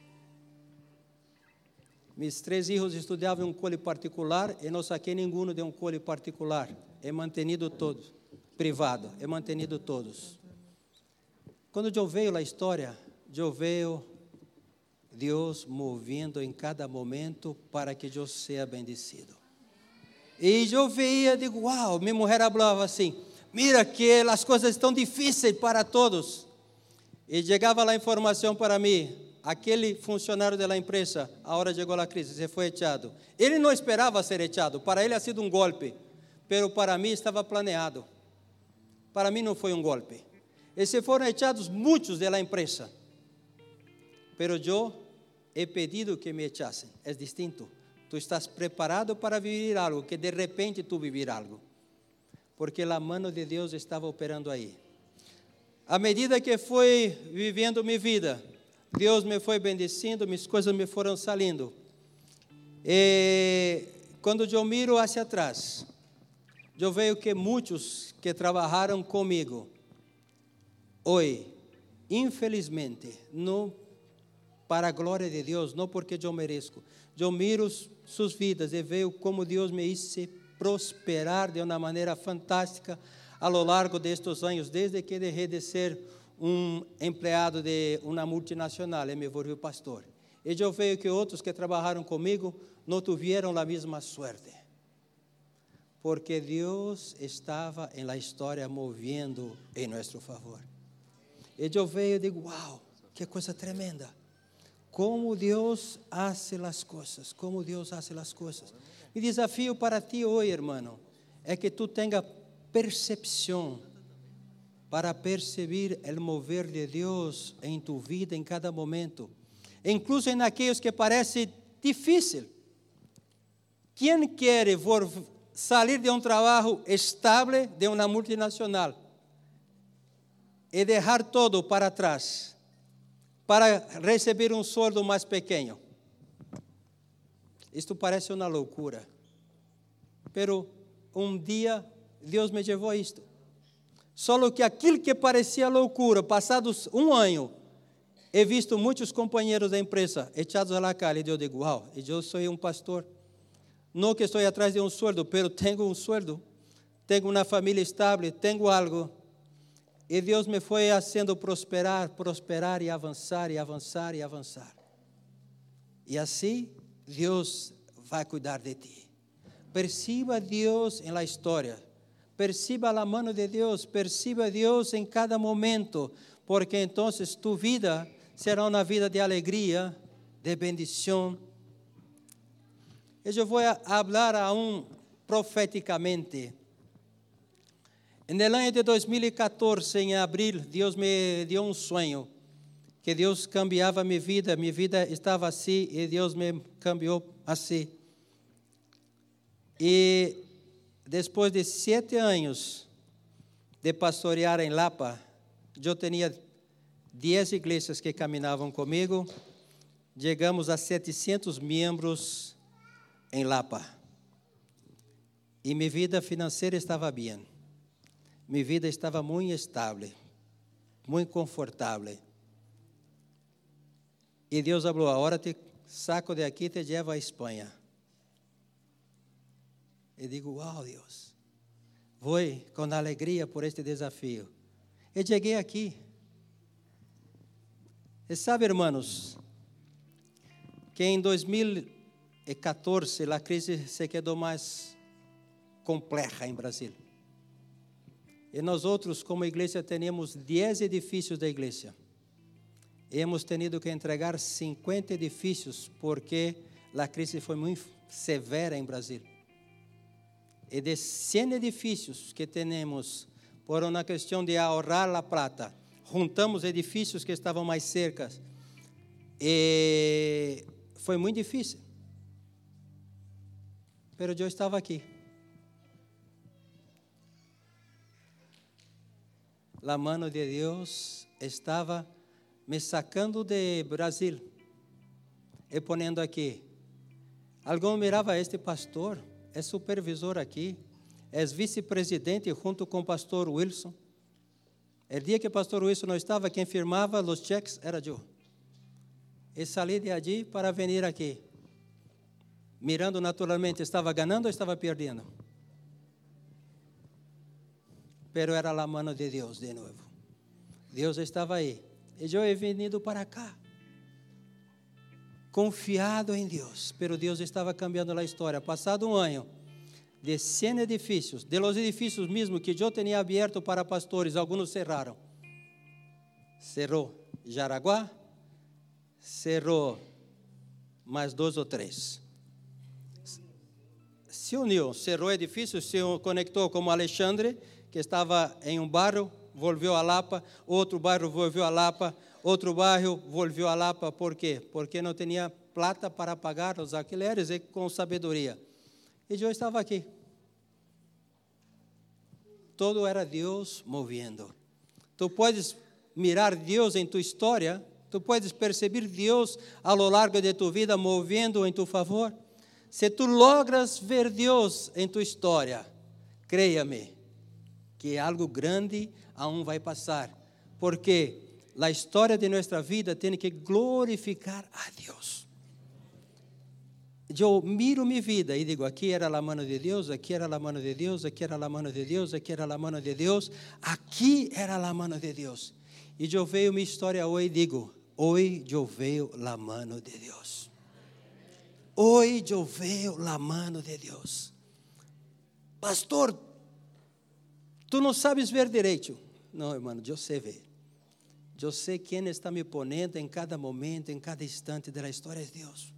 Meus três filhos estudavam em um cole particular e não saquei nenhum de um cole particular. He mantenido todos, privado, he mantenido todos. Quando eu vejo a história, eu vejo Deus movendo em cada momento para que eu seja bendecido. E eu veia, digo, uau, minha mulher falava assim, mira que as coisas estão difíceis para todos. E chegava a informação para mim, aquele funcionário da empresa, a hora chegou a crise, se foi echado. Ele não esperava ser echado, para ele ha sido um golpe, pero para mim estava planeado. Para mim não foi um golpe. E se foram echados muitos da empresa, pero eu he pedido que me echassem, é distinto. Tu estás preparado para viver algo, que de repente tu vivir algo porque a mão de Deus estava operando aí. À medida que fui vivendo minha vida, Deus me foi bendecindo, minhas coisas me foram saindo. E quando eu miro hacia atrás, eu vejo que muitos que trabalharam comigo, hoje, infelizmente, não para a glória de Deus, não porque eu mereço, eu miro suas vidas e vejo como Deus me disse prosperar de uma maneira fantástica a lo largo anos, desde que deixei de ser um empregado de uma multinacional e me volvi pastor. E eu vejo que outros que trabalharam comigo no tuvieron la misma suerte. Porque Deus estava em la história movendo em nosso favor. E eu vejo e digo, uau, que coisa tremenda. Como Deus hace as coisas, como Deus hace as coisas. Mi desafio para ti hoje, hermano, é que tu tenha percepção para perceber o mover de Deus em tu vida em cada momento, incluso em aqueles que parece difícil. Quem quer sair de um trabalho estável de uma multinacional e deixar todo para trás para receber um sueldo mais pequeno? Isto parece uma loucura. Pero um dia Deus me levou a isto. Só que aquilo que parecia loucura, passados um ano, he visto muitos companheiros da empresa echados la calle. E eu digo, uau, eu sou um pastor. Não que estou atrás de um sueldo, pero tenho um sueldo. Tenho uma família estável, tenho algo. E Deus me foi fazendo prosperar, prosperar e avançar, e avançar, e avançar. E assim Deus vai cuidar de ti. Perciba Deus em la história. Perciba a mano de Deus, perciba Deus em cada momento, porque então tu vida será uma vida de alegria, de bendição. Eu vou falar a um profeticamente. No ano de 2014, em abril, Deus me deu um sonho que Deus cambiava minha vida, minha vida estava assim e Deus me cambiou assim. E depois de sete anos de pastorear em Lapa, eu tinha dez igrejas que caminhavam comigo, chegamos a 700 membros em Lapa. E minha vida financeira estava bem. Minha vida estava muito estável, muito confortável. E Deus falou: agora te saco de aqui e te leva à Espanha. E digo: Uau, Deus, vou com alegria por este desafio. E cheguei aqui. E sabe, irmãos, que em 2014 a crise se quedou mais complexa em Brasil. E nós outros, como igreja, temos 10 edifícios da igreja hemos tenido que entregar 50 edifícios porque a crise foi muito severa em Brasil. E de 100 edifícios que temos, por uma questão de ahorrar a plata, juntamos edifícios que estavam mais cercas. E foi muito difícil. Pero eu estava aqui. A mano de Deus estava me sacando de Brasil e ponendo aqui. Alguém mirava este pastor, é supervisor aqui, é vice-presidente junto com o pastor Wilson. O dia que o pastor Wilson não estava, quem firmava os cheques era eu. E saí de allí para vir aqui. Mirando naturalmente, estava ganhando ou estava perdendo? Pero era a mano de Deus de novo. Deus estava aí. E eu he venido para cá. Confiado em Deus. Pero Deus estava cambiando a história. Passado um ano, de 100 edifícios, de los edifícios mesmo que eu tinha aberto para pastores, alguns cerraram. Cerrou Jaraguá, cerrou mais dois ou três. Se uniu, cerrou edifício, se conectou com Alexandre, que estava em um bairro volviu a Lapa, outro bairro volviu a Lapa, outro bairro volviu a Lapa, por quê? Porque não tinha plata para pagar os alquileres e com sabedoria. E eu estava aqui. Todo era Deus movendo. Tu podes mirar Deus em tua história, tu podes perceber Deus ao longo de tua vida movendo em tu favor. Se tu logras ver Deus em tua história, creia-me, que algo grande aún vai passar, porque a história de nossa vida tem que glorificar a Deus. Eu miro minha vida e digo: aqui era a mão de Deus, aqui era a mão de Deus, aqui era a mão de Deus, aqui era a mão de Deus, aqui era a mão de Deus. E eu vejo minha história hoje e digo: hoje eu vejo a mão de Deus. Hoje eu vejo a mano de Deus. Pastor, tu não sabes ver direito. Não, irmão, eu sei ver. Eu sei quem está me ponendo em cada momento, em cada instante da história é Deus.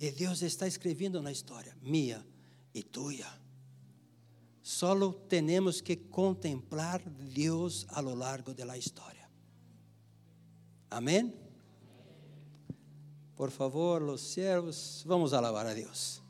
E Deus está escrevendo na história, minha e tua. Solo temos que contemplar Deus a lo largo da história. Amém? Por favor, os servos, vamos alabar a Deus.